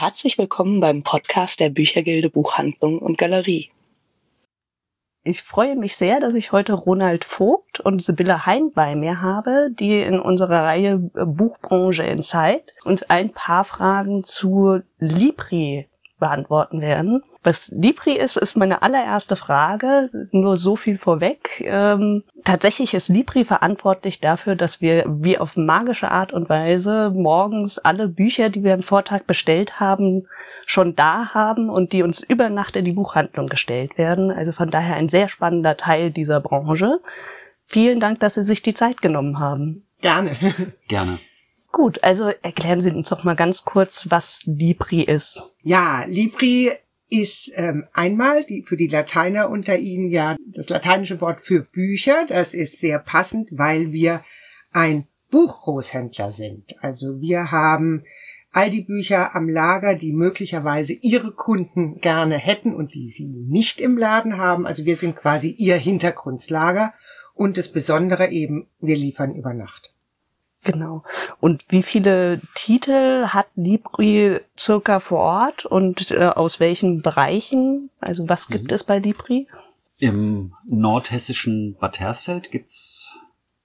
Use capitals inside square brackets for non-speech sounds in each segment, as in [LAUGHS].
herzlich willkommen beim Podcast der Büchergilde Buchhandlung und Galerie. Ich freue mich sehr, dass ich heute Ronald Vogt und Sibylle Hein bei mir habe, die in unserer Reihe Buchbranche in Zeit uns ein paar Fragen zu Libri beantworten werden. Was Libri ist, ist meine allererste Frage. Nur so viel vorweg. Ähm, tatsächlich ist Libri verantwortlich dafür, dass wir wie auf magische Art und Weise morgens alle Bücher, die wir am Vortag bestellt haben, schon da haben und die uns über Nacht in die Buchhandlung gestellt werden. Also von daher ein sehr spannender Teil dieser Branche. Vielen Dank, dass Sie sich die Zeit genommen haben. Gerne. [LAUGHS] Gerne. Gut, also erklären Sie uns doch mal ganz kurz, was Libri ist. Ja, Libri ist ähm, einmal die, für die Lateiner unter Ihnen ja das lateinische Wort für Bücher. Das ist sehr passend, weil wir ein Buchgroßhändler sind. Also wir haben all die Bücher am Lager, die möglicherweise Ihre Kunden gerne hätten und die Sie nicht im Laden haben. Also wir sind quasi Ihr Hintergrundslager. Und das Besondere eben, wir liefern über Nacht. Genau. Und wie viele Titel hat Libri circa vor Ort und äh, aus welchen Bereichen? Also was gibt mhm. es bei Libri? Im nordhessischen Bad Hersfeld gibt's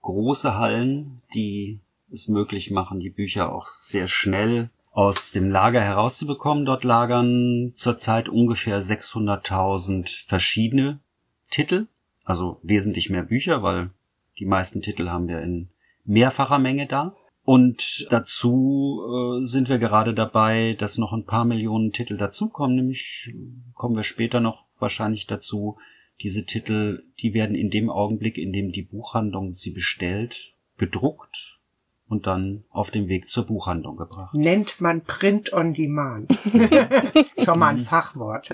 große Hallen, die es möglich machen, die Bücher auch sehr schnell aus dem Lager herauszubekommen. Dort lagern zurzeit ungefähr 600.000 verschiedene Titel, also wesentlich mehr Bücher, weil die meisten Titel haben wir in mehrfacher Menge da. Und dazu äh, sind wir gerade dabei, dass noch ein paar Millionen Titel dazukommen. Nämlich kommen wir später noch wahrscheinlich dazu. Diese Titel, die werden in dem Augenblick, in dem die Buchhandlung sie bestellt, bedruckt und dann auf dem Weg zur Buchhandlung gebracht. Nennt man Print on Demand. [LAUGHS] Schon mal ein Fachwort.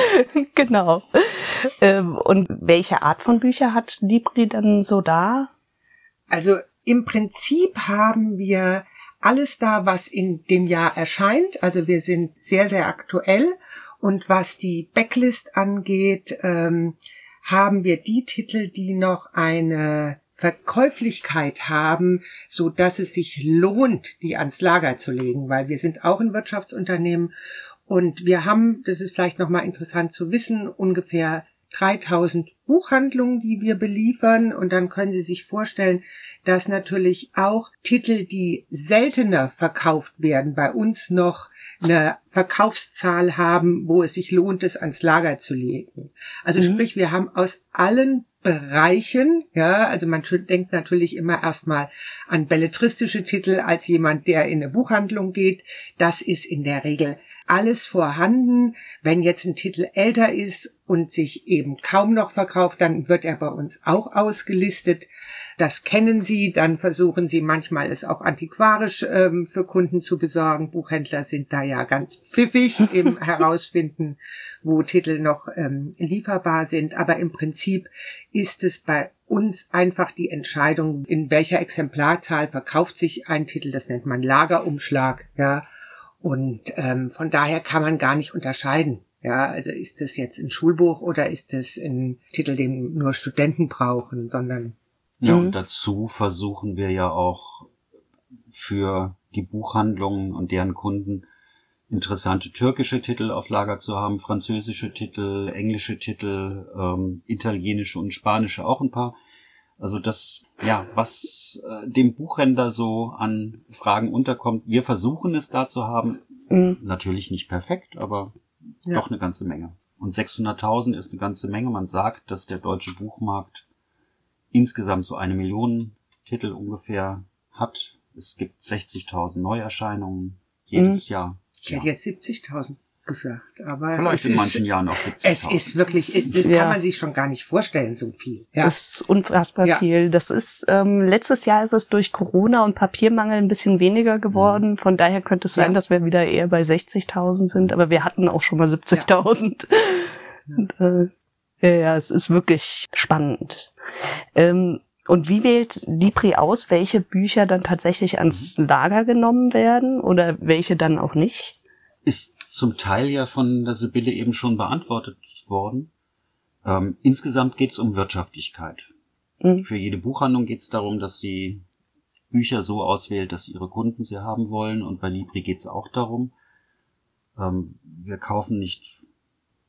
[LAUGHS] genau. Ähm, und welche Art von Bücher hat Libri dann so da? Also im Prinzip haben wir alles da, was in dem Jahr erscheint. Also wir sind sehr, sehr aktuell. Und was die Backlist angeht, ähm, haben wir die Titel, die noch eine Verkäuflichkeit haben, so dass es sich lohnt, die ans Lager zu legen, weil wir sind auch ein Wirtschaftsunternehmen und wir haben, das ist vielleicht nochmal interessant zu wissen, ungefähr 3000 Buchhandlungen, die wir beliefern. Und dann können Sie sich vorstellen, dass natürlich auch Titel, die seltener verkauft werden, bei uns noch eine Verkaufszahl haben, wo es sich lohnt, es ans Lager zu legen. Also mhm. sprich, wir haben aus allen Bereichen, ja, also man denkt natürlich immer erstmal an belletristische Titel als jemand, der in eine Buchhandlung geht. Das ist in der Regel alles vorhanden. Wenn jetzt ein Titel älter ist und sich eben kaum noch verkauft, dann wird er bei uns auch ausgelistet. Das kennen Sie, dann versuchen Sie manchmal es auch antiquarisch ähm, für Kunden zu besorgen. Buchhändler sind da ja ganz pfiffig [LAUGHS] im Herausfinden, wo Titel noch ähm, lieferbar sind. Aber im Prinzip ist es bei uns einfach die Entscheidung, in welcher Exemplarzahl verkauft sich ein Titel. Das nennt man Lagerumschlag, ja. Und ähm, von daher kann man gar nicht unterscheiden. Ja, also ist das jetzt ein Schulbuch oder ist das ein Titel, den nur Studenten brauchen, sondern. Ja, und mhm. dazu versuchen wir ja auch für die Buchhandlungen und deren Kunden interessante türkische Titel auf Lager zu haben, französische Titel, englische Titel, ähm, italienische und spanische auch ein paar. Also das, ja, was äh, dem Buchhändler so an Fragen unterkommt, wir versuchen es da zu haben. Mhm. Natürlich nicht perfekt, aber ja. doch eine ganze Menge. Und 600.000 ist eine ganze Menge. Man sagt, dass der deutsche Buchmarkt insgesamt so eine Million Titel ungefähr hat. Es gibt 60.000 Neuerscheinungen jedes mhm. Jahr. Ich hätte jetzt 70.000 gesagt. Aber Vielleicht in manchen ist, Jahren auch 70. Es ist wirklich, das ja. kann man sich schon gar nicht vorstellen, so viel. Ja. Das ist unfassbar ja. viel. Das ist, ähm, letztes Jahr ist es durch Corona und Papiermangel ein bisschen weniger geworden. Mhm. Von daher könnte es sein, ja. dass wir wieder eher bei 60.000 sind. Aber wir hatten auch schon mal 70.000. Ja. [LAUGHS] Äh, ja, es ist wirklich spannend. Ähm, und wie wählt Libri aus, welche Bücher dann tatsächlich ans mhm. Lager genommen werden oder welche dann auch nicht? Ist zum Teil ja von der Sibylle eben schon beantwortet worden. Ähm, insgesamt geht es um Wirtschaftlichkeit. Mhm. Für jede Buchhandlung geht es darum, dass sie Bücher so auswählt, dass ihre Kunden sie haben wollen. Und bei Libri geht es auch darum. ähm, wir kaufen nicht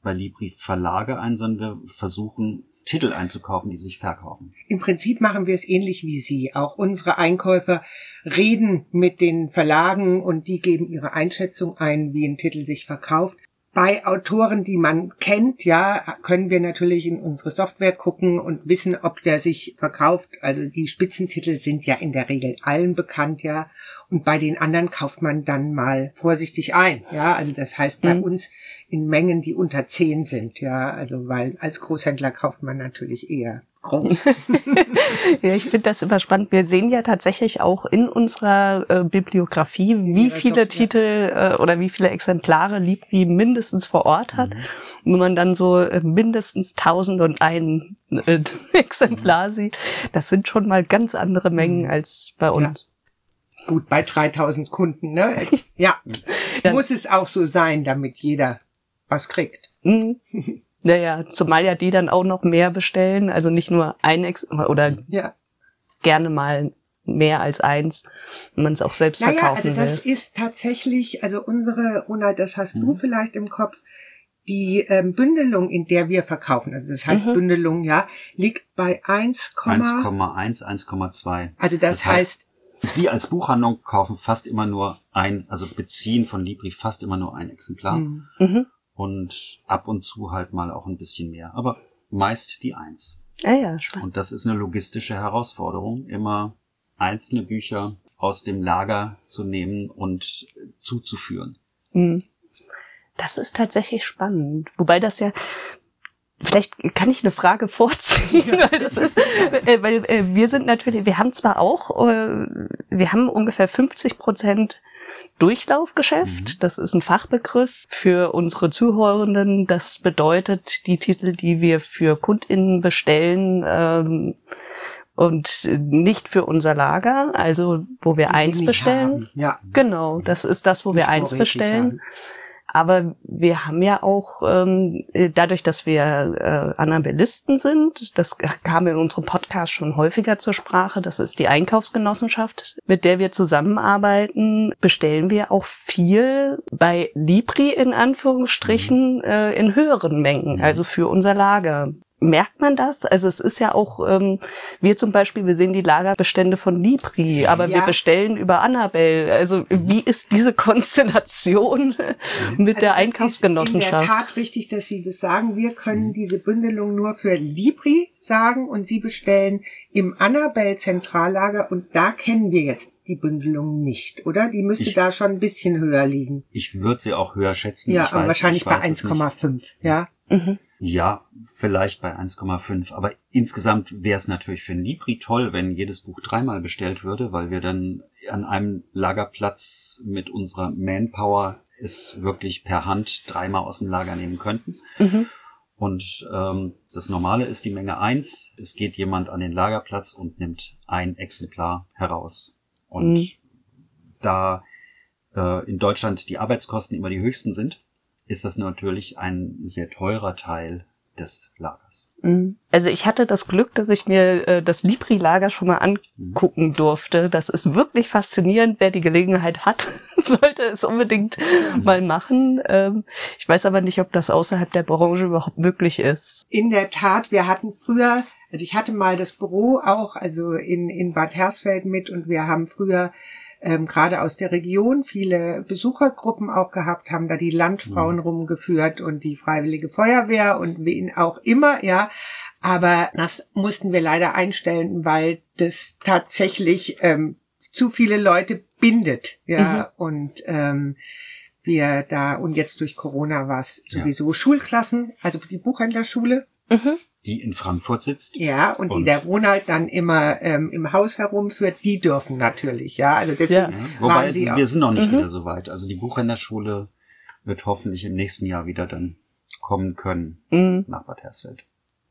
bei Libri Verlage ein, sondern wir versuchen Titel einzukaufen, die sich verkaufen. Im Prinzip machen wir es ähnlich wie Sie. Auch unsere Einkäufer reden mit den Verlagen und die geben ihre Einschätzung ein, wie ein Titel sich verkauft. Bei Autoren, die man kennt, ja, können wir natürlich in unsere Software gucken und wissen, ob der sich verkauft. Also die Spitzentitel sind ja in der Regel allen bekannt, ja. Und bei den anderen kauft man dann mal vorsichtig ein, ja. Also das heißt bei mhm. uns in Mengen, die unter zehn sind, ja. Also weil als Großhändler kauft man natürlich eher groß. [LAUGHS] ja, ich finde das immer spannend. Wir sehen ja tatsächlich auch in unserer äh, Bibliografie, wie viele Job, Titel äh, oder wie viele Exemplare Libri mindestens vor Ort hat. Mhm. Und wenn man dann so äh, mindestens tausend und ein äh, [LAUGHS] Exemplar mhm. sieht, das sind schon mal ganz andere Mengen mhm. als bei uns. Ja. Gut, bei 3000 Kunden, ne? [LAUGHS] Ja, muss es auch so sein, damit jeder was kriegt. Mhm. Naja, zumal ja die dann auch noch mehr bestellen, also nicht nur ein Ex oder ja. gerne mal mehr als eins, wenn man es auch selbst naja, verkaufen also das will. ist tatsächlich, also unsere, Ronald, das hast mhm. du vielleicht im Kopf, die ähm, Bündelung, in der wir verkaufen, also das heißt mhm. Bündelung, ja, liegt bei 1,1, 1,2. Also das, das heißt, heißt, Sie als Buchhandlung kaufen fast immer nur ein, also beziehen von Libri fast immer nur ein Exemplar. Mhm. Und ab und zu halt mal auch ein bisschen mehr, aber meist die Eins. Ja, ja, spannend. Und das ist eine logistische Herausforderung, immer einzelne Bücher aus dem Lager zu nehmen und zuzuführen. Hm. Das ist tatsächlich spannend. Wobei das ja, vielleicht kann ich eine Frage vorziehen, weil das ist, äh, weil äh, wir sind natürlich, wir haben zwar auch, äh, wir haben ungefähr 50 Prozent Durchlaufgeschäft. Mhm. Das ist ein Fachbegriff für unsere Zuhörenden. Das bedeutet, die Titel, die wir für KundInnen bestellen, ähm, und nicht für unser Lager, also wo wir die eins bestellen. Haben. Ja. Genau, das ist das, wo wir eins bestellen. Haben. Aber wir haben ja auch, ähm, dadurch, dass wir äh, Annabellisten sind, das kam in unserem Podcast schon häufiger zur Sprache, das ist die Einkaufsgenossenschaft, mit der wir zusammenarbeiten, bestellen wir auch viel bei Libri in Anführungsstrichen mhm. äh, in höheren Mengen, mhm. also für unser Lager merkt man das? Also es ist ja auch, ähm, wir zum Beispiel, wir sehen die Lagerbestände von Libri, aber ja. wir bestellen über Annabelle. Also wie ist diese Konstellation mhm. mit also der Einkaufsgenossenschaft? Ist in der Tat richtig, dass Sie das sagen. Wir können mhm. diese Bündelung nur für Libri sagen und Sie bestellen im Annabelle Zentrallager und da kennen wir jetzt die Bündelung nicht, oder? Die müsste ich, da schon ein bisschen höher liegen. Ich würde sie auch höher schätzen. Ja, weiß, wahrscheinlich bei 1,5, ja. Mhm. Ja, vielleicht bei 1,5. Aber insgesamt wäre es natürlich für Libri toll, wenn jedes Buch dreimal bestellt würde, weil wir dann an einem Lagerplatz mit unserer Manpower es wirklich per Hand dreimal aus dem Lager nehmen könnten. Mhm. Und ähm, das Normale ist die Menge eins. Es geht jemand an den Lagerplatz und nimmt ein Exemplar heraus. Und mhm. da äh, in Deutschland die Arbeitskosten immer die höchsten sind, ist das natürlich ein sehr teurer Teil des Lagers. Mhm. Also ich hatte das Glück, dass ich mir äh, das Libri-Lager schon mal angucken mhm. durfte. Das ist wirklich faszinierend. Wer die Gelegenheit hat, [LAUGHS] sollte es unbedingt mhm. mal machen. Ähm, ich weiß aber nicht, ob das außerhalb der Branche überhaupt möglich ist. In der Tat, wir hatten früher, also ich hatte mal das Büro auch, also in, in Bad Hersfeld mit und wir haben früher ähm, gerade aus der Region viele Besuchergruppen auch gehabt, haben da die Landfrauen mhm. rumgeführt und die Freiwillige Feuerwehr und wen auch immer, ja. Aber das mussten wir leider einstellen, weil das tatsächlich ähm, zu viele Leute bindet, ja. Mhm. Und ähm, wir da, und jetzt durch Corona war es sowieso ja. Schulklassen, also die Buchhändlerschule. Mhm die in Frankfurt sitzt. Ja, und, und die der Ronald dann immer ähm, im Haus herumführt, die dürfen natürlich, ja. Also deswegen ja. Wobei sie wir sind noch nicht mhm. wieder so weit. Also die Buchhändlerschule wird hoffentlich im nächsten Jahr wieder dann kommen können mhm. nach Bad Hersfeld.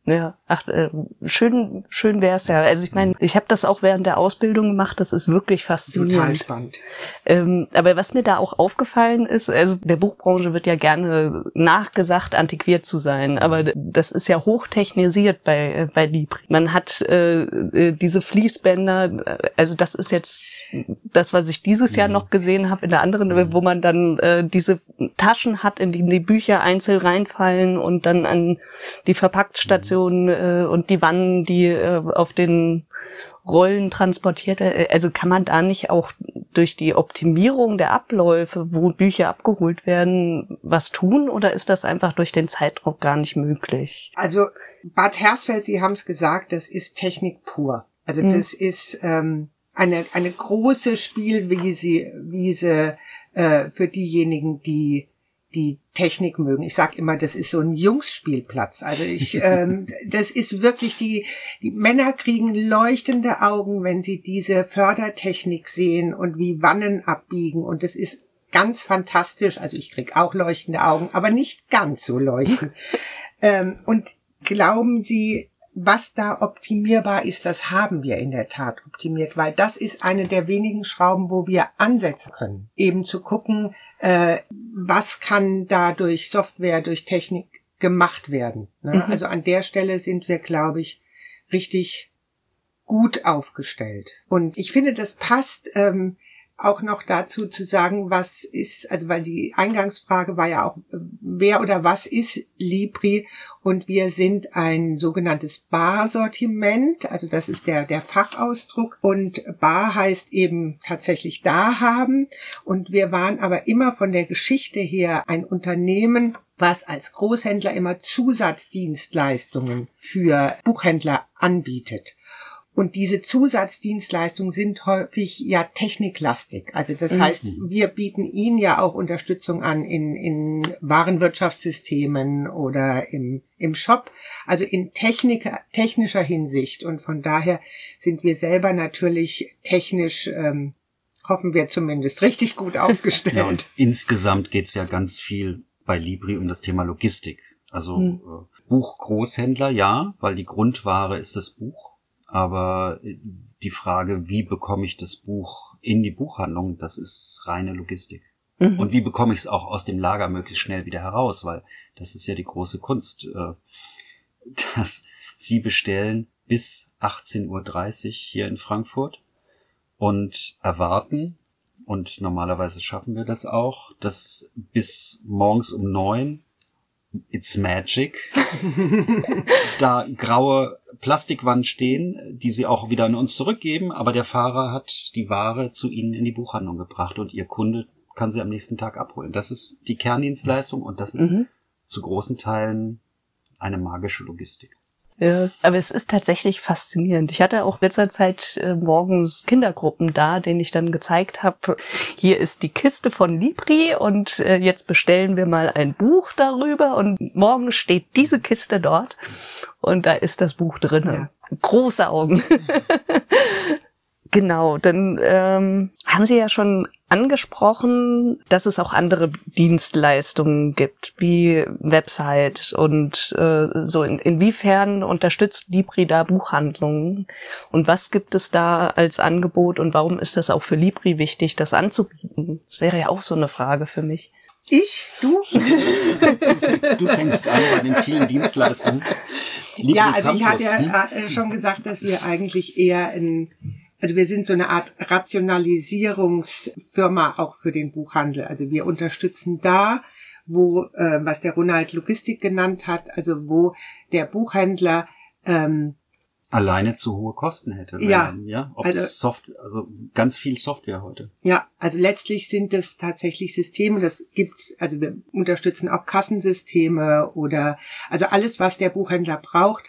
Ja, ach, äh, schön, schön wär's ja. Also ich meine, ich habe das auch während der Ausbildung gemacht. Das ist wirklich faszinierend. Total spannend. Ähm, aber was mir da auch aufgefallen ist, also der Buchbranche wird ja gerne nachgesagt, antiquiert zu sein, aber das ist ja hochtechnisiert bei äh, bei Libri. Man hat äh, äh, diese Fließbänder, äh, also das ist jetzt das, was ich dieses Jahr mhm. noch gesehen habe in der anderen, wo man dann äh, diese Taschen hat, in die die Bücher einzeln reinfallen und dann an die Verpacktstationen äh, und die Wannen, die äh, auf den Rollen transportiert. Äh, also kann man da nicht auch durch die Optimierung der Abläufe, wo Bücher abgeholt werden, was tun oder ist das einfach durch den Zeitdruck gar nicht möglich? Also Bad Hersfeld, Sie haben es gesagt, das ist Technik pur. Also mhm. das ist ähm, eine, eine große Spielwiese Wiese, äh, für diejenigen, die die Technik mögen. Ich sag immer, das ist so ein Jungsspielplatz. Also ich, [LAUGHS] ähm, das ist wirklich die, die Männer kriegen leuchtende Augen, wenn sie diese Fördertechnik sehen und wie Wannen abbiegen. Und das ist ganz fantastisch. Also ich krieg auch leuchtende Augen, aber nicht ganz so leuchtend. [LAUGHS] ähm, und glauben Sie, was da optimierbar ist, das haben wir in der Tat optimiert, weil das ist eine der wenigen Schrauben, wo wir ansetzen können. Eben zu gucken, äh, was kann da durch Software, durch Technik gemacht werden. Ne? Mhm. Also an der Stelle sind wir, glaube ich, richtig gut aufgestellt. Und ich finde, das passt ähm, auch noch dazu zu sagen, was ist, also weil die Eingangsfrage war ja auch, wer oder was ist Libri? Und wir sind ein sogenanntes Bar-Sortiment, also das ist der, der Fachausdruck. Und Bar heißt eben tatsächlich da haben. Und wir waren aber immer von der Geschichte her ein Unternehmen, was als Großhändler immer Zusatzdienstleistungen für Buchhändler anbietet. Und diese Zusatzdienstleistungen sind häufig ja techniklastig. Also das mhm. heißt, wir bieten Ihnen ja auch Unterstützung an in, in Warenwirtschaftssystemen oder im, im Shop, also in Technik, technischer Hinsicht. Und von daher sind wir selber natürlich technisch, ähm, hoffen wir zumindest, richtig gut [LAUGHS] aufgestellt. Ja, und insgesamt geht's ja ganz viel bei Libri um das Thema Logistik. Also mhm. Buchgroßhändler, ja, weil die Grundware ist das Buch aber äh, die Frage, wie bekomme ich das Buch in die Buchhandlung, das ist reine Logistik. Mhm. Und wie bekomme ich es auch aus dem Lager möglichst schnell wieder heraus, weil das ist ja die große Kunst, äh, [LAUGHS] dass Sie bestellen bis 18.30 Uhr hier in Frankfurt und erwarten, und normalerweise schaffen wir das auch, dass bis morgens um neun It's Magic. [LAUGHS] da graue Plastikwand stehen, die sie auch wieder an uns zurückgeben, aber der Fahrer hat die Ware zu ihnen in die Buchhandlung gebracht und ihr Kunde kann sie am nächsten Tag abholen. Das ist die Kerndienstleistung und das ist mhm. zu großen Teilen eine magische Logistik. Ja, aber es ist tatsächlich faszinierend. Ich hatte auch letzter Zeit äh, morgens Kindergruppen da, denen ich dann gezeigt habe, hier ist die Kiste von Libri und äh, jetzt bestellen wir mal ein Buch darüber und morgen steht diese Kiste dort und da ist das Buch drin. Ja. Große Augen. [LAUGHS] Genau, dann ähm, haben Sie ja schon angesprochen, dass es auch andere Dienstleistungen gibt, wie Website und äh, so. In, inwiefern unterstützt Libri da Buchhandlungen? Und was gibt es da als Angebot und warum ist das auch für Libri wichtig, das anzubieten? Das wäre ja auch so eine Frage für mich. Ich? Du? [LAUGHS] du fängst an bei den vielen Dienstleistungen. Libri ja, also Campus, ich hatte ja hm? schon gesagt, dass wir eigentlich eher in also wir sind so eine Art Rationalisierungsfirma auch für den Buchhandel. Also wir unterstützen da, wo, äh, was der Ronald Logistik genannt hat, also wo der Buchhändler ähm, alleine zu hohe Kosten hätte. Ja, ja, Ob also Software, also ganz viel Software heute. Ja, also letztlich sind es tatsächlich Systeme. Das gibt's, also wir unterstützen auch Kassensysteme oder also alles, was der Buchhändler braucht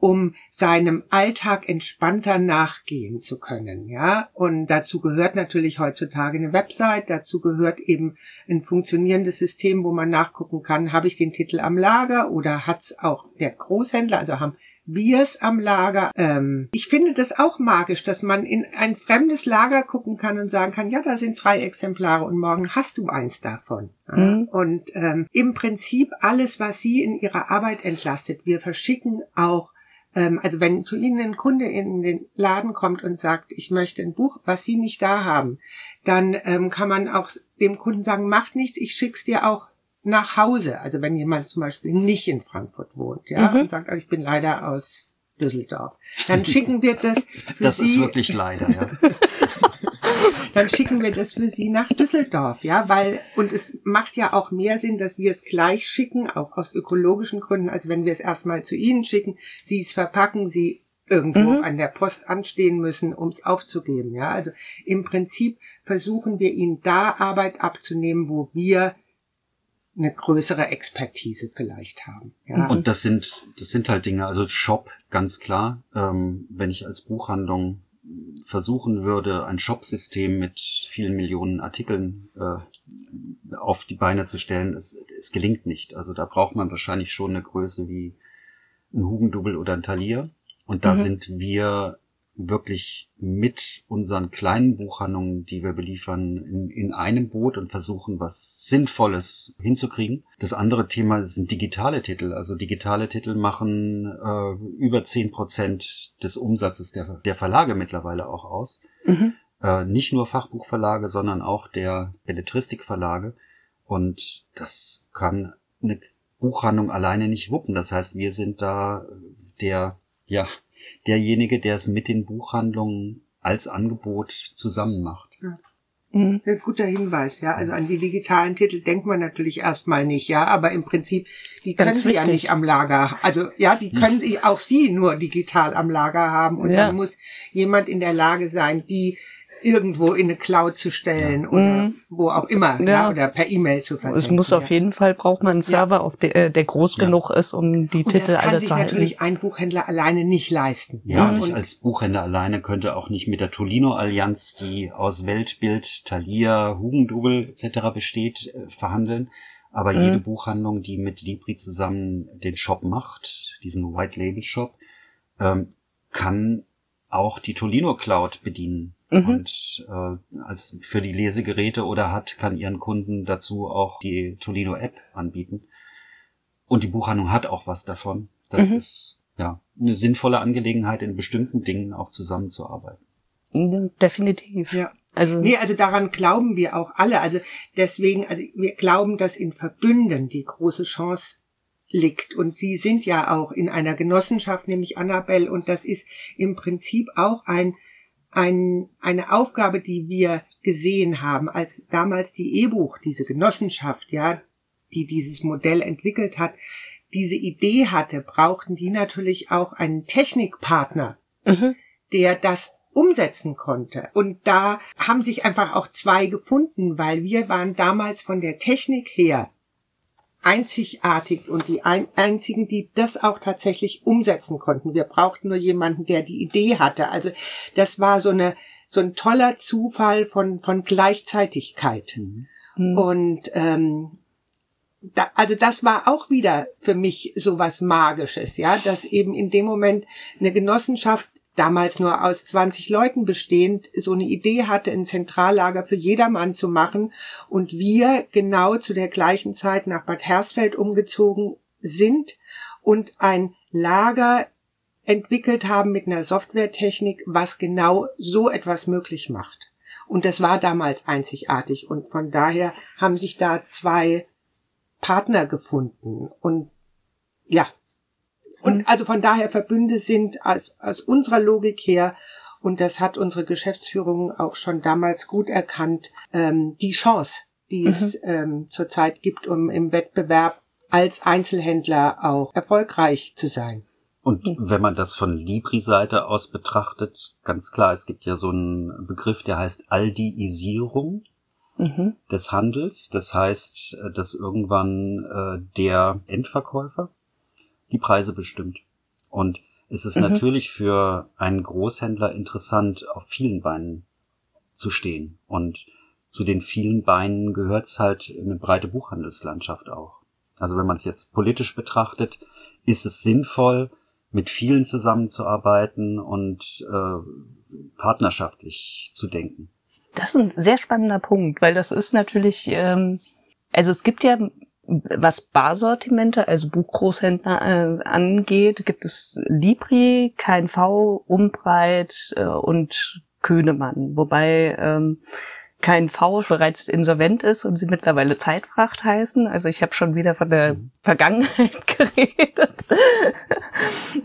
um seinem Alltag entspannter nachgehen zu können, ja. Und dazu gehört natürlich heutzutage eine Website, dazu gehört eben ein funktionierendes System, wo man nachgucken kann, habe ich den Titel am Lager oder hat's auch der Großhändler, also haben wir es am Lager. Ähm, ich finde das auch magisch, dass man in ein fremdes Lager gucken kann und sagen kann, ja, da sind drei Exemplare und morgen hast du eins davon. Mhm. Und ähm, im Prinzip alles, was Sie in Ihrer Arbeit entlastet. Wir verschicken auch also wenn zu Ihnen ein Kunde in den Laden kommt und sagt, ich möchte ein Buch, was Sie nicht da haben, dann ähm, kann man auch dem Kunden sagen, macht nichts, ich schick's dir auch nach Hause. Also wenn jemand zum Beispiel nicht in Frankfurt wohnt, ja, mhm. und sagt, ich bin leider aus Düsseldorf, dann schicken wir das [LAUGHS] für das Sie. Das ist wirklich leider, ja. [LAUGHS] dann schicken wir das für Sie nach Düsseldorf, ja, weil, und es macht ja auch mehr Sinn, dass wir es gleich schicken, auch aus ökologischen Gründen, als wenn wir es erstmal zu Ihnen schicken, Sie es verpacken, Sie irgendwo mhm. an der Post anstehen müssen, um es aufzugeben, ja. Also im Prinzip versuchen wir Ihnen da Arbeit abzunehmen, wo wir eine größere Expertise vielleicht haben. Ja. Und das sind, das sind halt Dinge, also Shop, ganz klar. Ähm, wenn ich als Buchhandlung versuchen würde, ein Shop-System mit vielen Millionen Artikeln äh, auf die Beine zu stellen, es, es gelingt nicht. Also da braucht man wahrscheinlich schon eine Größe wie ein Hugendubel oder ein Talier. Und da mhm. sind wir wirklich mit unseren kleinen Buchhandlungen, die wir beliefern, in, in einem Boot und versuchen, was Sinnvolles hinzukriegen. Das andere Thema sind digitale Titel. Also digitale Titel machen äh, über zehn Prozent des Umsatzes der, der Verlage mittlerweile auch aus. Mhm. Äh, nicht nur Fachbuchverlage, sondern auch der Belletristikverlage. Und das kann eine Buchhandlung alleine nicht wuppen. Das heißt, wir sind da der, ja, derjenige, der es mit den Buchhandlungen als Angebot zusammen macht. Ja. Mhm. Guter Hinweis, ja. Also an die digitalen Titel denkt man natürlich erstmal nicht, ja, aber im Prinzip, die können Ganz sie wichtig. ja nicht am Lager. Also ja, die hm. können sie auch sie nur digital am Lager haben und ja. dann muss jemand in der Lage sein, die irgendwo in eine Cloud zu stellen ja. oder mhm. wo auch immer, ja. ja. oder per E-Mail zu versenden. Es muss auf jeden Fall, braucht man einen Server, ja. auf der, äh, der groß genug ist, um die und Titel alle zu halten. Das kann sich natürlich ein Buchhändler alleine nicht leisten. Ja, und ich als Buchhändler alleine könnte auch nicht mit der Tolino-Allianz, die aus Weltbild, Thalia, Hugendubel etc. besteht, äh, verhandeln. Aber mhm. jede Buchhandlung, die mit Libri zusammen den Shop macht, diesen White Label Shop, ähm, kann auch die Tolino Cloud bedienen mhm. und äh, als für die Lesegeräte oder hat, kann ihren Kunden dazu auch die Tolino App anbieten. Und die Buchhandlung hat auch was davon. Das mhm. ist ja eine sinnvolle Angelegenheit, in bestimmten Dingen auch zusammenzuarbeiten. Definitiv. Ja. Also, nee, also daran glauben wir auch alle. Also deswegen, also wir glauben, dass in Verbünden die große Chance liegt. Und Sie sind ja auch in einer Genossenschaft, nämlich Annabelle, und das ist im Prinzip auch ein ein, eine Aufgabe, die wir gesehen haben, als damals die E-Buch, diese Genossenschaft, ja, die dieses Modell entwickelt hat, diese Idee hatte, brauchten die natürlich auch einen Technikpartner, mhm. der das umsetzen konnte. Und da haben sich einfach auch zwei gefunden, weil wir waren damals von der Technik her einzigartig und die ein einzigen, die das auch tatsächlich umsetzen konnten. Wir brauchten nur jemanden, der die Idee hatte. Also das war so eine so ein toller Zufall von von Gleichzeitigkeit. Mhm. Und ähm, da, also das war auch wieder für mich so was Magisches, ja, dass eben in dem Moment eine Genossenschaft damals nur aus 20 Leuten bestehend, so eine Idee hatte, ein Zentrallager für jedermann zu machen. Und wir genau zu der gleichen Zeit nach Bad Hersfeld umgezogen sind und ein Lager entwickelt haben mit einer Softwaretechnik, was genau so etwas möglich macht. Und das war damals einzigartig. Und von daher haben sich da zwei Partner gefunden. Und ja, und also von daher Verbünde sind aus, aus unserer Logik her, und das hat unsere Geschäftsführung auch schon damals gut erkannt, ähm, die Chance, die mhm. es ähm, zurzeit gibt, um im Wettbewerb als Einzelhändler auch erfolgreich zu sein. Und mhm. wenn man das von Libri-Seite aus betrachtet, ganz klar, es gibt ja so einen Begriff, der heißt Aldiisierung mhm. des Handels. Das heißt, äh, dass irgendwann äh, der Endverkäufer die Preise bestimmt. Und es ist mhm. natürlich für einen Großhändler interessant, auf vielen Beinen zu stehen. Und zu den vielen Beinen gehört es halt eine breite Buchhandelslandschaft auch. Also wenn man es jetzt politisch betrachtet, ist es sinnvoll, mit vielen zusammenzuarbeiten und äh, partnerschaftlich zu denken. Das ist ein sehr spannender Punkt, weil das ist natürlich, ähm, also es gibt ja was Barsortimente, also Buchgroßhändler äh, angeht, gibt es Libri, KNV, Umbreit äh, und Könemann, wobei ähm, KNV bereits insolvent ist und sie mittlerweile Zeitfracht heißen. Also ich habe schon wieder von der mhm. Vergangenheit [LAUGHS] geredet.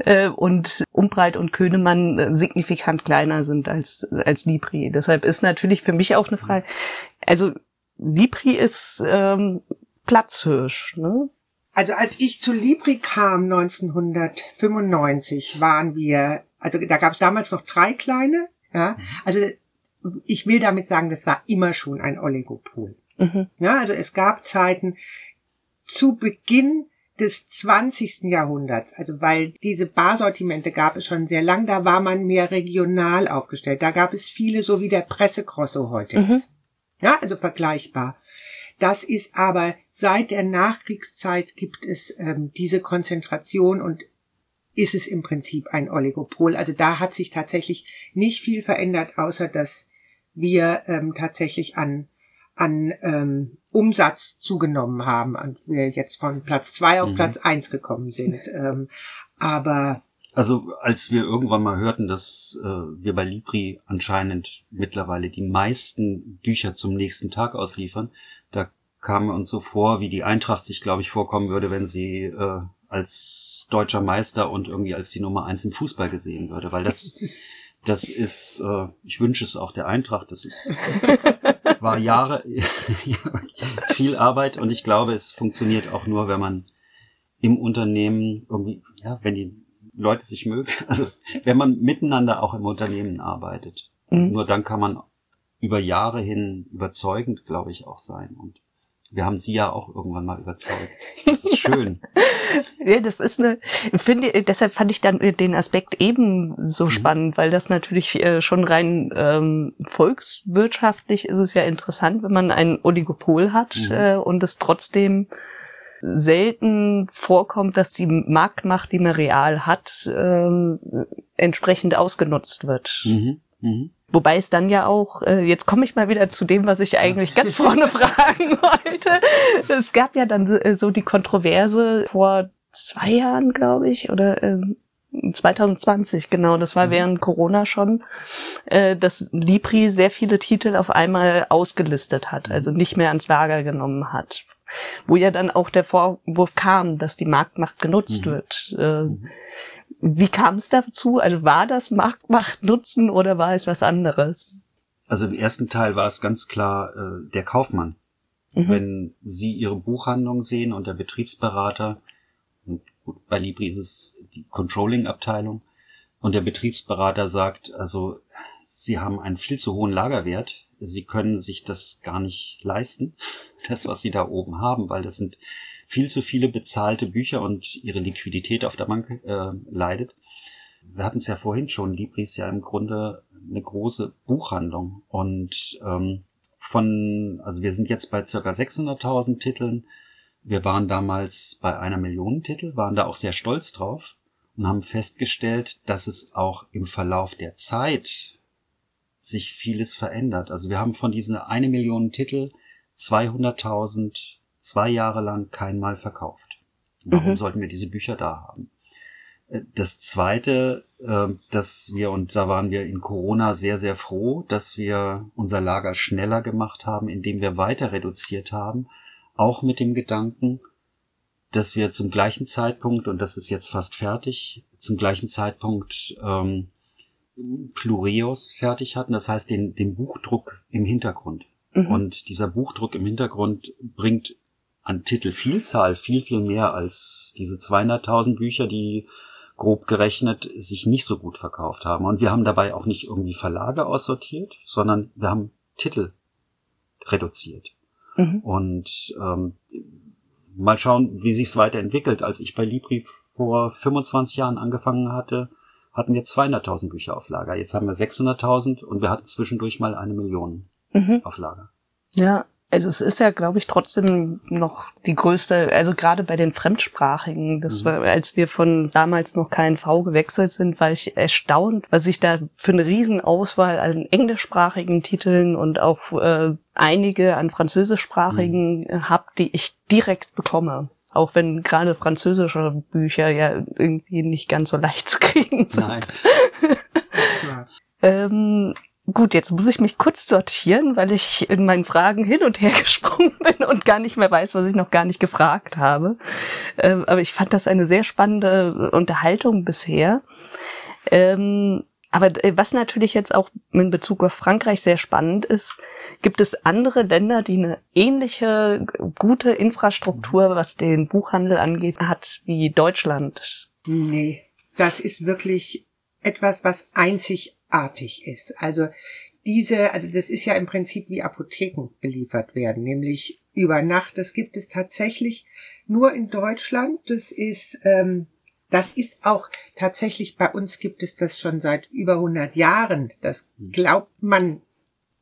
äh, und Umbreit und Könemann signifikant kleiner sind als, als Libri. Deshalb ist natürlich für mich auch eine Frage, also Libri ist ähm, Platzhirsch, ne? Also als ich zu Libri kam 1995 waren wir, also da gab es damals noch drei kleine, ja. Also ich will damit sagen, das war immer schon ein Oligopol. Mhm. Ja, also es gab Zeiten zu Beginn des 20. Jahrhunderts, also weil diese Barsortimente gab es schon sehr lang, da war man mehr regional aufgestellt. Da gab es viele, so wie der Pressekrosso heute mhm. ist. Ja, also vergleichbar. Das ist aber seit der Nachkriegszeit gibt es ähm, diese Konzentration und ist es im Prinzip ein Oligopol. Also da hat sich tatsächlich nicht viel verändert, außer dass wir ähm, tatsächlich an an ähm, Umsatz zugenommen haben und wir jetzt von Platz zwei auf mhm. Platz eins gekommen sind. Ähm, aber also als wir irgendwann mal hörten, dass äh, wir bei Libri anscheinend mittlerweile die meisten Bücher zum nächsten Tag ausliefern, da kam uns so vor, wie die Eintracht sich, glaube ich, vorkommen würde, wenn sie äh, als deutscher Meister und irgendwie als die Nummer eins im Fußball gesehen würde, weil das [LAUGHS] das ist, äh, ich wünsche es auch der Eintracht, das ist [LAUGHS] war Jahre [LAUGHS] viel Arbeit und ich glaube, es funktioniert auch nur, wenn man im Unternehmen irgendwie, ja, wenn die Leute sich mögen, also wenn man miteinander auch im Unternehmen arbeitet. Mhm. Nur dann kann man über Jahre hin überzeugend, glaube ich, auch sein. Und wir haben sie ja auch irgendwann mal überzeugt. [LAUGHS] Das ist schön. ja, das ist eine, finde, deshalb fand ich dann den Aspekt eben so mhm. spannend, weil das natürlich äh, schon rein ähm, volkswirtschaftlich ist es ja interessant, wenn man ein Oligopol hat mhm. äh, und es trotzdem selten vorkommt, dass die Marktmacht, die man real hat, ähm, entsprechend ausgenutzt wird. Mhm. Mhm. Wobei es dann ja auch, äh, jetzt komme ich mal wieder zu dem, was ich eigentlich ganz [LAUGHS] vorne fragen wollte. Es gab ja dann äh, so die Kontroverse vor zwei Jahren, glaube ich, oder ähm, 2020, genau, das war mhm. während Corona schon, äh, dass Libri sehr viele Titel auf einmal ausgelistet hat, also mhm. nicht mehr ans Lager genommen hat. Wo ja dann auch der Vorwurf kam, dass die Marktmacht genutzt mhm. wird. Äh, mhm. Wie kam es dazu? Also war das Marktmacht nutzen oder war es was anderes? Also im ersten Teil war es ganz klar äh, der Kaufmann. Mhm. Wenn Sie Ihre Buchhandlung sehen und der Betriebsberater, und gut, bei Libri ist es die Controlling-Abteilung, und der Betriebsberater sagt, also Sie haben einen viel zu hohen Lagerwert, Sie können sich das gar nicht leisten, [LAUGHS] das, was Sie da oben haben, weil das sind viel zu viele bezahlte Bücher und ihre Liquidität auf der Bank äh, leidet. Wir hatten es ja vorhin schon, Libri ist ja im Grunde eine große Buchhandlung und ähm, von, also wir sind jetzt bei circa 600.000 Titeln. Wir waren damals bei einer Million Titel, waren da auch sehr stolz drauf und haben festgestellt, dass es auch im Verlauf der Zeit sich vieles verändert. Also wir haben von diesen eine Million Titel 200.000 zwei Jahre lang kein Mal verkauft. Warum mhm. sollten wir diese Bücher da haben? Äh, das zweite, äh, dass wir, und da waren wir in Corona sehr, sehr froh, dass wir unser Lager schneller gemacht haben, indem wir weiter reduziert haben, auch mit dem Gedanken, dass wir zum gleichen Zeitpunkt, und das ist jetzt fast fertig, zum gleichen Zeitpunkt ähm, Plureos fertig hatten, das heißt den, den Buchdruck im Hintergrund. Mhm. Und dieser Buchdruck im Hintergrund bringt an Titelvielzahl viel, viel mehr als diese 200.000 Bücher, die grob gerechnet sich nicht so gut verkauft haben. Und wir haben dabei auch nicht irgendwie Verlage aussortiert, sondern wir haben Titel reduziert. Mhm. Und ähm, mal schauen, wie sich's weiterentwickelt. Als ich bei Libri vor 25 Jahren angefangen hatte, hatten wir 200.000 Bücher auf Lager. Jetzt haben wir 600.000 und wir hatten zwischendurch mal eine Million mhm. auf Lager. Ja, also es ist ja, glaube ich, trotzdem noch die größte, also gerade bei den Fremdsprachigen, das mhm. war, als wir von damals noch KNV gewechselt sind, war ich erstaunt, was ich da für eine Riesenauswahl an englischsprachigen Titeln und auch äh, einige an französischsprachigen mhm. hab, die ich direkt bekomme. Auch wenn gerade französische Bücher ja irgendwie nicht ganz so leicht zu kriegen sind. Nein. [LAUGHS] ähm, Gut, jetzt muss ich mich kurz sortieren, weil ich in meinen Fragen hin und her [LAUGHS] gesprungen bin und gar nicht mehr weiß, was ich noch gar nicht gefragt habe. Ähm, aber ich fand das eine sehr spannende Unterhaltung bisher. Ähm, aber äh, was natürlich jetzt auch in Bezug auf Frankreich sehr spannend ist, gibt es andere Länder, die eine ähnliche gute Infrastruktur, was den Buchhandel angeht, hat wie Deutschland? Nee, das ist wirklich etwas, was einzigartig ist. Also diese, also das ist ja im Prinzip wie Apotheken beliefert werden, nämlich über Nacht. Das gibt es tatsächlich nur in Deutschland. Das ist ähm, das ist auch tatsächlich bei uns gibt es das schon seit über 100 Jahren. Das hm. glaubt man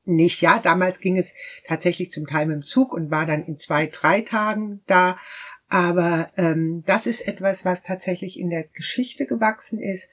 nicht. Ja, damals ging es tatsächlich zum Teil mit dem Zug und war dann in zwei, drei Tagen da. Aber ähm, das ist etwas, was tatsächlich in der Geschichte gewachsen ist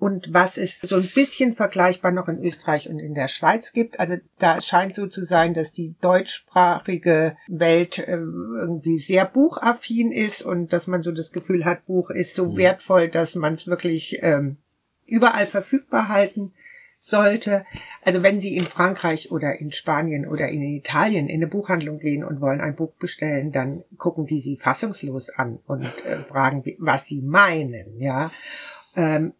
und was es so ein bisschen vergleichbar noch in Österreich und in der Schweiz gibt. Also da scheint so zu sein, dass die deutschsprachige Welt äh, irgendwie sehr buchaffin ist und dass man so das Gefühl hat, Buch ist so mhm. wertvoll, dass man es wirklich ähm, überall verfügbar halten sollte. Also wenn Sie in Frankreich oder in Spanien oder in Italien in eine Buchhandlung gehen und wollen ein Buch bestellen, dann gucken die Sie fassungslos an und äh, fragen, was Sie meinen, ja. Ähm,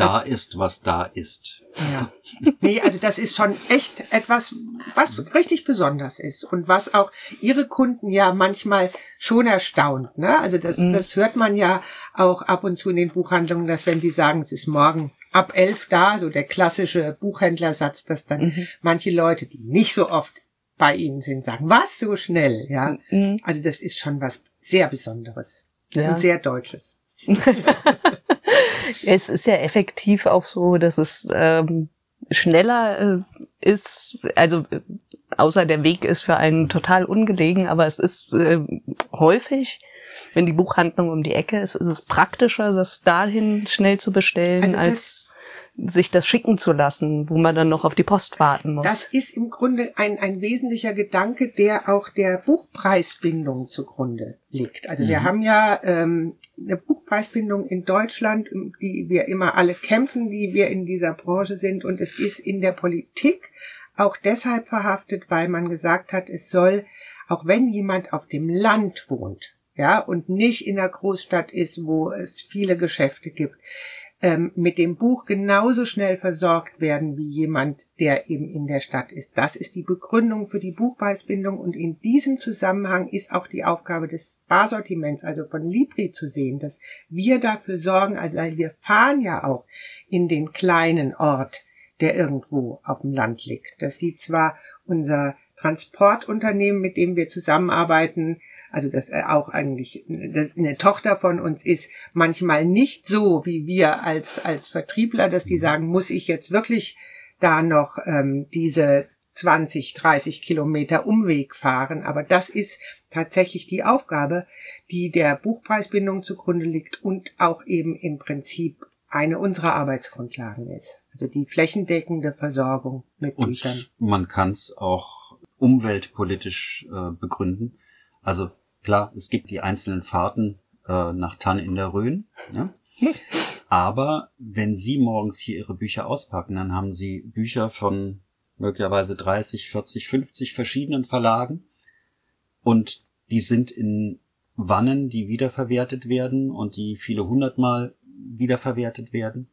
da ist, was da ist. Ja. Nee, also das ist schon echt etwas, was richtig besonders ist und was auch ihre Kunden ja manchmal schon erstaunt. Ne? Also das, mhm. das hört man ja auch ab und zu in den Buchhandlungen, dass wenn sie sagen, es ist morgen ab elf da, so der klassische Buchhändlersatz, dass dann mhm. manche Leute, die nicht so oft bei ihnen sind, sagen, was so schnell, ja. Mhm. Also das ist schon was sehr Besonderes ja. und sehr Deutsches. [LAUGHS] es ist ja effektiv auch so, dass es ähm, schneller äh, ist, also außer der Weg ist für einen total ungelegen, aber es ist äh, häufig, wenn die Buchhandlung um die Ecke ist, ist es praktischer, das dahin schnell zu bestellen, also als sich das schicken zu lassen, wo man dann noch auf die Post warten muss. Das ist im Grunde ein, ein wesentlicher Gedanke, der auch der Buchpreisbindung zugrunde liegt. Also mhm. wir haben ja ähm, eine Buchpreisbindung in Deutschland, um die wir immer alle kämpfen, die wir in dieser Branche sind. Und es ist in der Politik auch deshalb verhaftet, weil man gesagt hat, es soll, auch wenn jemand auf dem Land wohnt, ja, und nicht in der Großstadt ist, wo es viele Geschäfte gibt, ähm, mit dem Buch genauso schnell versorgt werden wie jemand, der eben in der Stadt ist. Das ist die Begründung für die Buchpreisbindung und in diesem Zusammenhang ist auch die Aufgabe des Barsortiments, also von Libri zu sehen, dass wir dafür sorgen, also wir fahren ja auch in den kleinen Ort, der irgendwo auf dem Land liegt. Das sieht zwar unser Transportunternehmen, mit dem wir zusammenarbeiten, also das äh, auch eigentlich das eine Tochter von uns ist, manchmal nicht so wie wir als, als Vertriebler, dass die sagen, muss ich jetzt wirklich da noch ähm, diese 20, 30 Kilometer Umweg fahren. Aber das ist tatsächlich die Aufgabe, die der Buchpreisbindung zugrunde liegt und auch eben im Prinzip eine unserer Arbeitsgrundlagen ist. Also die flächendeckende Versorgung mit und Büchern. Man kann es auch umweltpolitisch äh, begründen. Also Klar, es gibt die einzelnen Fahrten äh, nach Tann in der Rhön. Ne? [LAUGHS] Aber wenn Sie morgens hier Ihre Bücher auspacken, dann haben Sie Bücher von möglicherweise 30, 40, 50 verschiedenen Verlagen und die sind in Wannen, die wiederverwertet werden und die viele hundertmal wiederverwertet werden.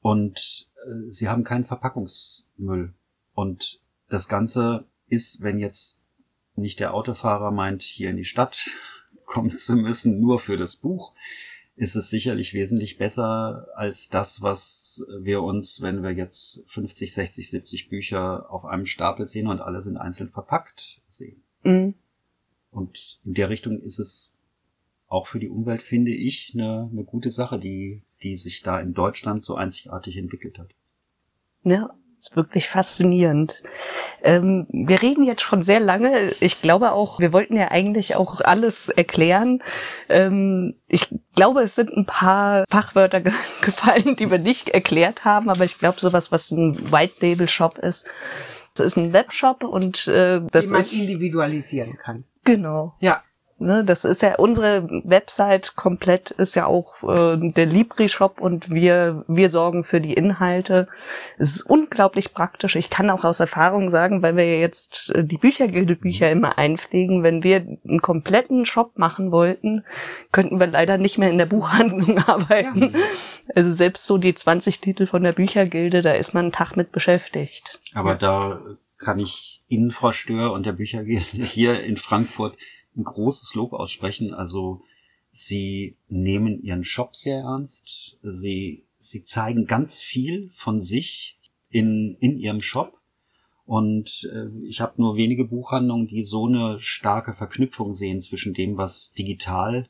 Und äh, sie haben keinen Verpackungsmüll. Und das Ganze ist, wenn jetzt nicht der Autofahrer meint, hier in die Stadt [LAUGHS] kommen zu müssen, nur für das Buch, ist es sicherlich wesentlich besser als das, was wir uns, wenn wir jetzt 50, 60, 70 Bücher auf einem Stapel sehen und alle sind einzeln verpackt sehen. Mhm. Und in der Richtung ist es auch für die Umwelt, finde ich, eine, eine gute Sache, die, die sich da in Deutschland so einzigartig entwickelt hat. Ja, ist wirklich faszinierend. Ähm, wir reden jetzt schon sehr lange. Ich glaube auch, wir wollten ja eigentlich auch alles erklären. Ähm, ich glaube, es sind ein paar Fachwörter [LAUGHS] ge gefallen, die wir nicht erklärt haben, aber ich glaube, sowas, was ein White Label Shop ist, das ist ein Webshop und äh, das Wie man ist individualisieren kann. Genau. Ja. Ne, das ist ja unsere Website komplett ist ja auch äh, der Libri Shop und wir wir sorgen für die Inhalte. Es ist unglaublich praktisch. Ich kann auch aus Erfahrung sagen, weil wir ja jetzt äh, die Büchergilde Bücher mhm. immer einpflegen, wenn wir einen kompletten Shop machen wollten, könnten wir leider nicht mehr in der Buchhandlung [LAUGHS] arbeiten. Ja. Also selbst so die 20 Titel von der Büchergilde, da ist man einen Tag mit beschäftigt. Aber da kann ich Ihnen, Frau Stör, und der Büchergilde hier in Frankfurt ein großes Lob aussprechen. Also sie nehmen ihren Shop sehr ernst. Sie, sie zeigen ganz viel von sich in, in ihrem Shop. Und äh, ich habe nur wenige Buchhandlungen, die so eine starke Verknüpfung sehen zwischen dem, was digital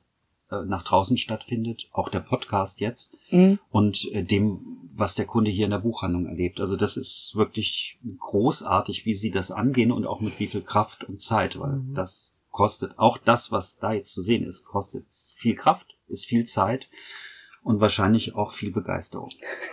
äh, nach draußen stattfindet, auch der Podcast jetzt, mhm. und äh, dem, was der Kunde hier in der Buchhandlung erlebt. Also das ist wirklich großartig, wie sie das angehen und auch mit wie viel Kraft und Zeit, weil mhm. das kostet auch das, was da jetzt zu sehen ist, kostet viel Kraft, ist viel Zeit und wahrscheinlich auch viel Begeisterung.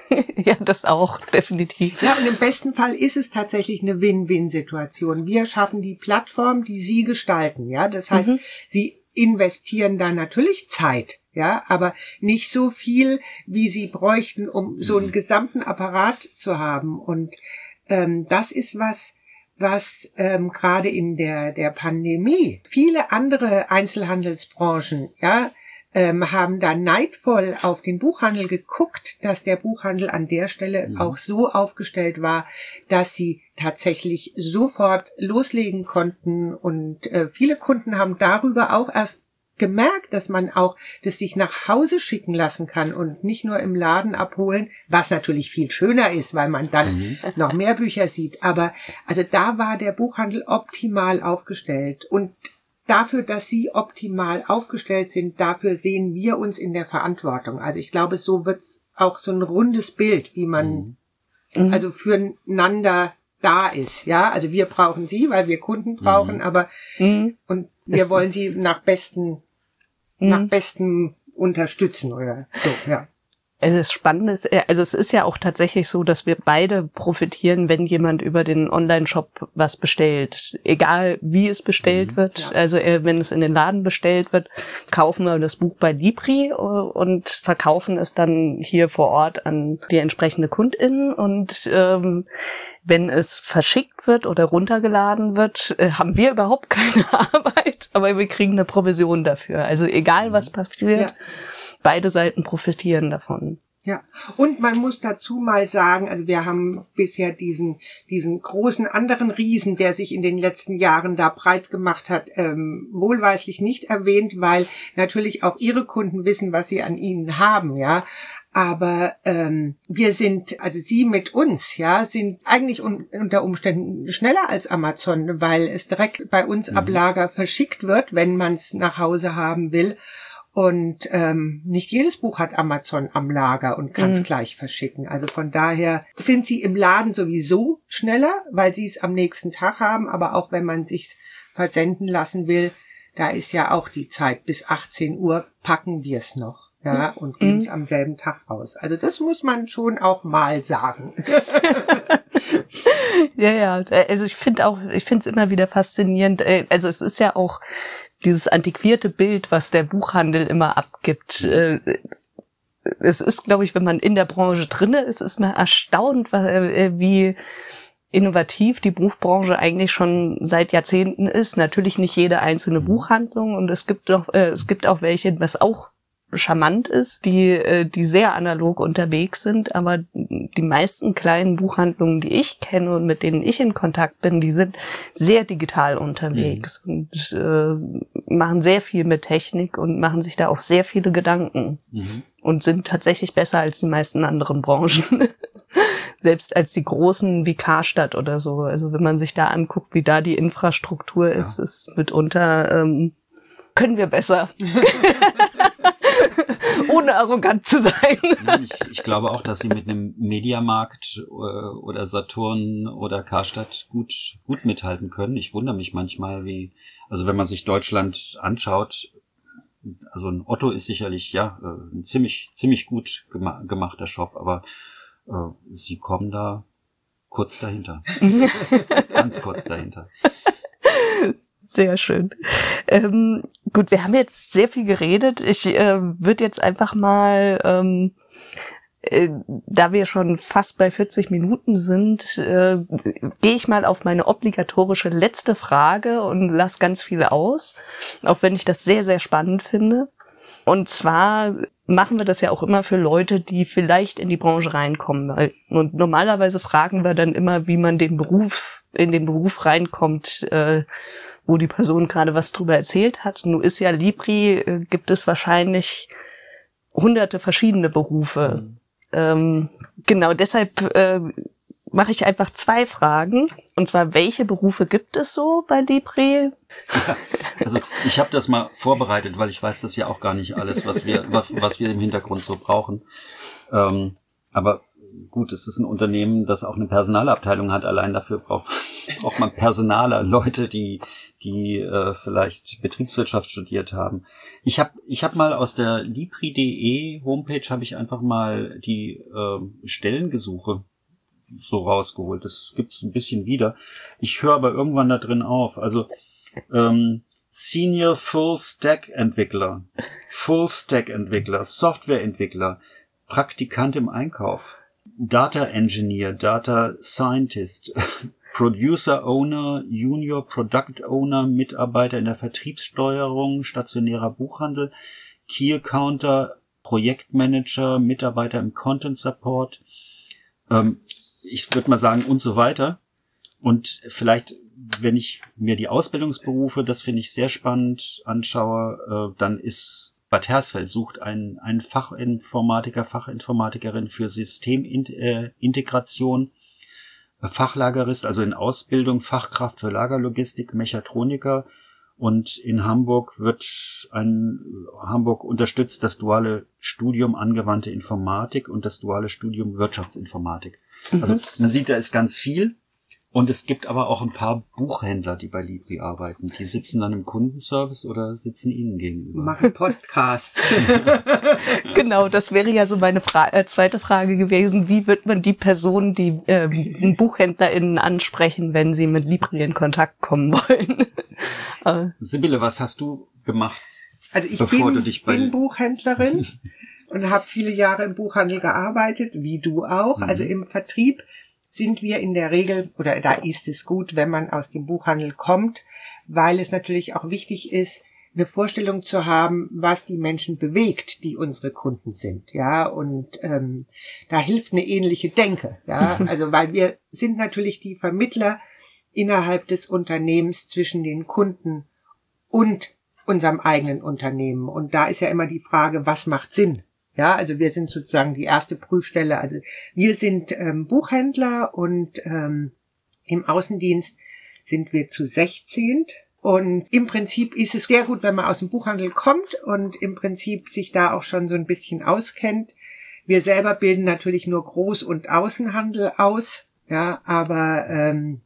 [LAUGHS] ja, das auch, definitiv. Ja, und im besten Fall ist es tatsächlich eine Win-Win-Situation. Wir schaffen die Plattform, die Sie gestalten, ja. Das heißt, mhm. Sie investieren da natürlich Zeit, ja, aber nicht so viel, wie Sie bräuchten, um so einen mhm. gesamten Apparat zu haben. Und ähm, das ist was, was ähm, gerade in der, der Pandemie viele andere Einzelhandelsbranchen, ja, ähm, haben da neidvoll auf den Buchhandel geguckt, dass der Buchhandel an der Stelle mhm. auch so aufgestellt war, dass sie tatsächlich sofort loslegen konnten und äh, viele Kunden haben darüber auch erst gemerkt, dass man auch das sich nach Hause schicken lassen kann und nicht nur im Laden abholen, was natürlich viel schöner ist, weil man dann mhm. noch mehr Bücher sieht. Aber also da war der Buchhandel optimal aufgestellt und dafür, dass sie optimal aufgestellt sind, dafür sehen wir uns in der Verantwortung. Also ich glaube, so wird's auch so ein rundes Bild, wie man mhm. also füreinander da ist. Ja, also wir brauchen sie, weil wir Kunden brauchen, mhm. aber mhm. und wir wollen sie nach besten mhm. nach bestem unterstützen oder so, ja. Das Spannende ist, äh, also es ist ja auch tatsächlich so, dass wir beide profitieren, wenn jemand über den Online-Shop was bestellt. Egal wie es bestellt mhm, wird. Ja. Also äh, wenn es in den Laden bestellt wird, kaufen wir das Buch bei Libri äh, und verkaufen es dann hier vor Ort an die entsprechende Kundin. Und ähm, wenn es verschickt wird oder runtergeladen wird, haben wir überhaupt [LAUGHS] keine Arbeit, aber wir kriegen eine Provision dafür. Also egal was mhm. passiert. Ja beide Seiten profitieren davon. Ja, und man muss dazu mal sagen, also wir haben bisher diesen, diesen großen anderen Riesen, der sich in den letzten Jahren da breit gemacht hat, ähm, wohlweislich nicht erwähnt, weil natürlich auch ihre Kunden wissen, was sie an ihnen haben, ja. Aber ähm, wir sind, also Sie mit uns, ja, sind eigentlich un unter Umständen schneller als Amazon, weil es direkt bei uns mhm. ab Lager verschickt wird, wenn man es nach Hause haben will. Und ähm, nicht jedes Buch hat Amazon am Lager und kann es mhm. gleich verschicken. Also von daher sind sie im Laden sowieso schneller, weil sie es am nächsten Tag haben. Aber auch wenn man sich's versenden lassen will, da ist ja auch die Zeit bis 18 Uhr packen wir es noch. Ja, mhm. und geben es mhm. am selben Tag aus. Also das muss man schon auch mal sagen. [LAUGHS] [LAUGHS] ja, ja. Also ich finde auch, ich finde es immer wieder faszinierend. Äh, also es ist ja auch dieses antiquierte Bild, was der Buchhandel immer abgibt. Äh, es ist, glaube ich, wenn man in der Branche drinne ist, ist man erstaunt, äh, wie innovativ die Buchbranche eigentlich schon seit Jahrzehnten ist. Natürlich nicht jede einzelne mhm. Buchhandlung und es gibt auch, äh, es gibt auch welche, was auch charmant ist, die, äh, die sehr analog unterwegs sind, aber die meisten kleinen Buchhandlungen, die ich kenne und mit denen ich in Kontakt bin, die sind sehr digital unterwegs mhm. und äh, machen sehr viel mit Technik und machen sich da auch sehr viele Gedanken mhm. und sind tatsächlich besser als die meisten anderen Branchen. [LAUGHS] Selbst als die großen wie Karstadt oder so. Also wenn man sich da anguckt, wie da die Infrastruktur ist, ja. ist mitunter ähm, können wir besser. [LAUGHS] [LAUGHS] ohne arrogant zu sein. Ich, ich, glaube auch, dass sie mit einem Mediamarkt äh, oder Saturn oder Karstadt gut, gut mithalten können. Ich wundere mich manchmal, wie, also wenn man sich Deutschland anschaut, also ein Otto ist sicherlich ja äh, ein ziemlich, ziemlich gut gema gemachter Shop, aber äh, sie kommen da kurz dahinter. [LAUGHS] Ganz kurz dahinter. Sehr schön. Ähm, gut, wir haben jetzt sehr viel geredet. Ich äh, würde jetzt einfach mal, ähm, äh, da wir schon fast bei 40 Minuten sind, äh, gehe ich mal auf meine obligatorische letzte Frage und lass ganz viele aus, auch wenn ich das sehr, sehr spannend finde. Und zwar machen wir das ja auch immer für Leute, die vielleicht in die Branche reinkommen. Und normalerweise fragen wir dann immer, wie man den Beruf, in den Beruf reinkommt, äh, wo die Person gerade was drüber erzählt hat. Nun ist ja Libri, äh, gibt es wahrscheinlich hunderte verschiedene Berufe. Mhm. Ähm, genau, deshalb äh, mache ich einfach zwei Fragen. Und zwar, welche Berufe gibt es so bei Libri? Ja, [LAUGHS] also ich habe das mal vorbereitet, weil ich weiß das ja auch gar nicht alles, was wir, [LAUGHS] was, was wir im Hintergrund so brauchen. Ähm, aber gut, es ist ein Unternehmen, das auch eine Personalabteilung hat. Allein dafür braucht, braucht man Personaler, [LAUGHS] Leute, die, die äh, vielleicht Betriebswirtschaft studiert haben. Ich habe ich hab mal aus der Libri.de Homepage habe ich einfach mal die äh, Stellengesuche so rausgeholt. Das gibt's ein bisschen wieder. Ich höre aber irgendwann da drin auf. Also ähm, Senior Full Stack Entwickler, Full Stack Entwickler, Software Entwickler, Praktikant im Einkauf, Data Engineer, Data Scientist, Producer Owner, Junior Product Owner, Mitarbeiter in der Vertriebssteuerung, stationärer Buchhandel, Key Accounter, Projektmanager, Mitarbeiter im Content Support, ähm, ich würde mal sagen, und so weiter. Und vielleicht, wenn ich mir die Ausbildungsberufe, das finde ich sehr spannend, anschaue, äh, dann ist Bad Hersfeld sucht einen, einen Fachinformatiker, Fachinformatikerin für Systemintegration, Fachlagerist, also in Ausbildung, Fachkraft für Lagerlogistik, Mechatroniker. Und in Hamburg wird ein, Hamburg unterstützt das duale Studium angewandte Informatik und das duale Studium Wirtschaftsinformatik. Also mhm. man sieht, da ist ganz viel. Und es gibt aber auch ein paar Buchhändler, die bei Libri arbeiten. Die sitzen dann im Kundenservice oder sitzen Ihnen gegenüber? Machen Podcasts. [LAUGHS] genau, das wäre ja so meine Fra äh, zweite Frage gewesen. Wie wird man die Personen, die äh, BuchhändlerInnen ansprechen, wenn sie mit Libri in Kontakt kommen wollen? [LAUGHS] Äh. Sibylle, was hast du gemacht? Also ich bin, bin Buchhändlerin [LAUGHS] und habe viele Jahre im Buchhandel gearbeitet, wie du auch. Also mhm. Also im Vertrieb sind wir in der Regel, oder da ist es gut, wenn man aus dem Buchhandel kommt, weil es natürlich auch wichtig ist, eine Vorstellung zu haben, was die Menschen bewegt, die unsere Kunden sind, ja, und ähm, da hilft eine ähnliche Denke, ja, [LAUGHS] also weil wir sind natürlich die Vermittler innerhalb des Unternehmens zwischen den Kunden und unserem eigenen Unternehmen. Und da ist ja immer die Frage, was macht Sinn, ja, also wir sind sozusagen die erste Prüfstelle. Also wir sind ähm, Buchhändler und ähm, im Außendienst sind wir zu 16. Und im Prinzip ist es sehr gut, wenn man aus dem Buchhandel kommt und im Prinzip sich da auch schon so ein bisschen auskennt. Wir selber bilden natürlich nur Groß- und Außenhandel aus. Ja, aber ähm,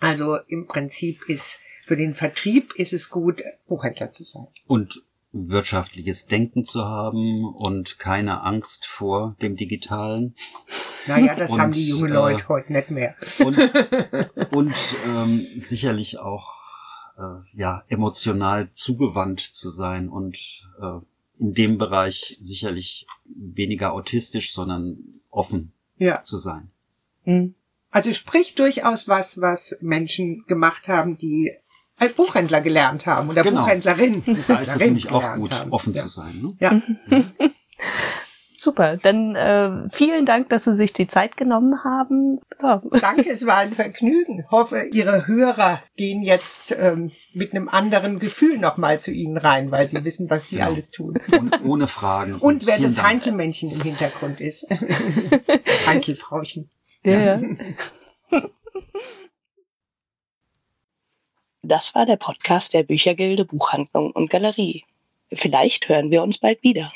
also im Prinzip ist für den Vertrieb ist es gut, Buchhändler zu sein. Und wirtschaftliches Denken zu haben und keine Angst vor dem Digitalen. Naja, das und, haben die jungen Leute äh, heute nicht mehr. Und, und ähm, sicherlich auch äh, ja emotional zugewandt zu sein und äh, in dem Bereich sicherlich weniger autistisch, sondern offen ja. zu sein. Hm. Also spricht durchaus was, was Menschen gemacht haben, die halt Buchhändler gelernt haben oder genau. Buchhändlerin. Da ist es nämlich auch gut, haben. offen ja. zu sein. Ne? Ja. [LAUGHS] Super, dann äh, vielen Dank, dass Sie sich die Zeit genommen haben. Ja. Danke, es war ein Vergnügen. Hoffe, Ihre Hörer gehen jetzt ähm, mit einem anderen Gefühl nochmal zu Ihnen rein, weil sie wissen, was Sie genau. alles tun. Und ohne Fragen. Und, [LAUGHS] und wer das Dank. Einzelmännchen im Hintergrund ist. [LAUGHS] Einzelfrauchen. Ja. ja. Das war der Podcast der Büchergilde Buchhandlung und Galerie. Vielleicht hören wir uns bald wieder.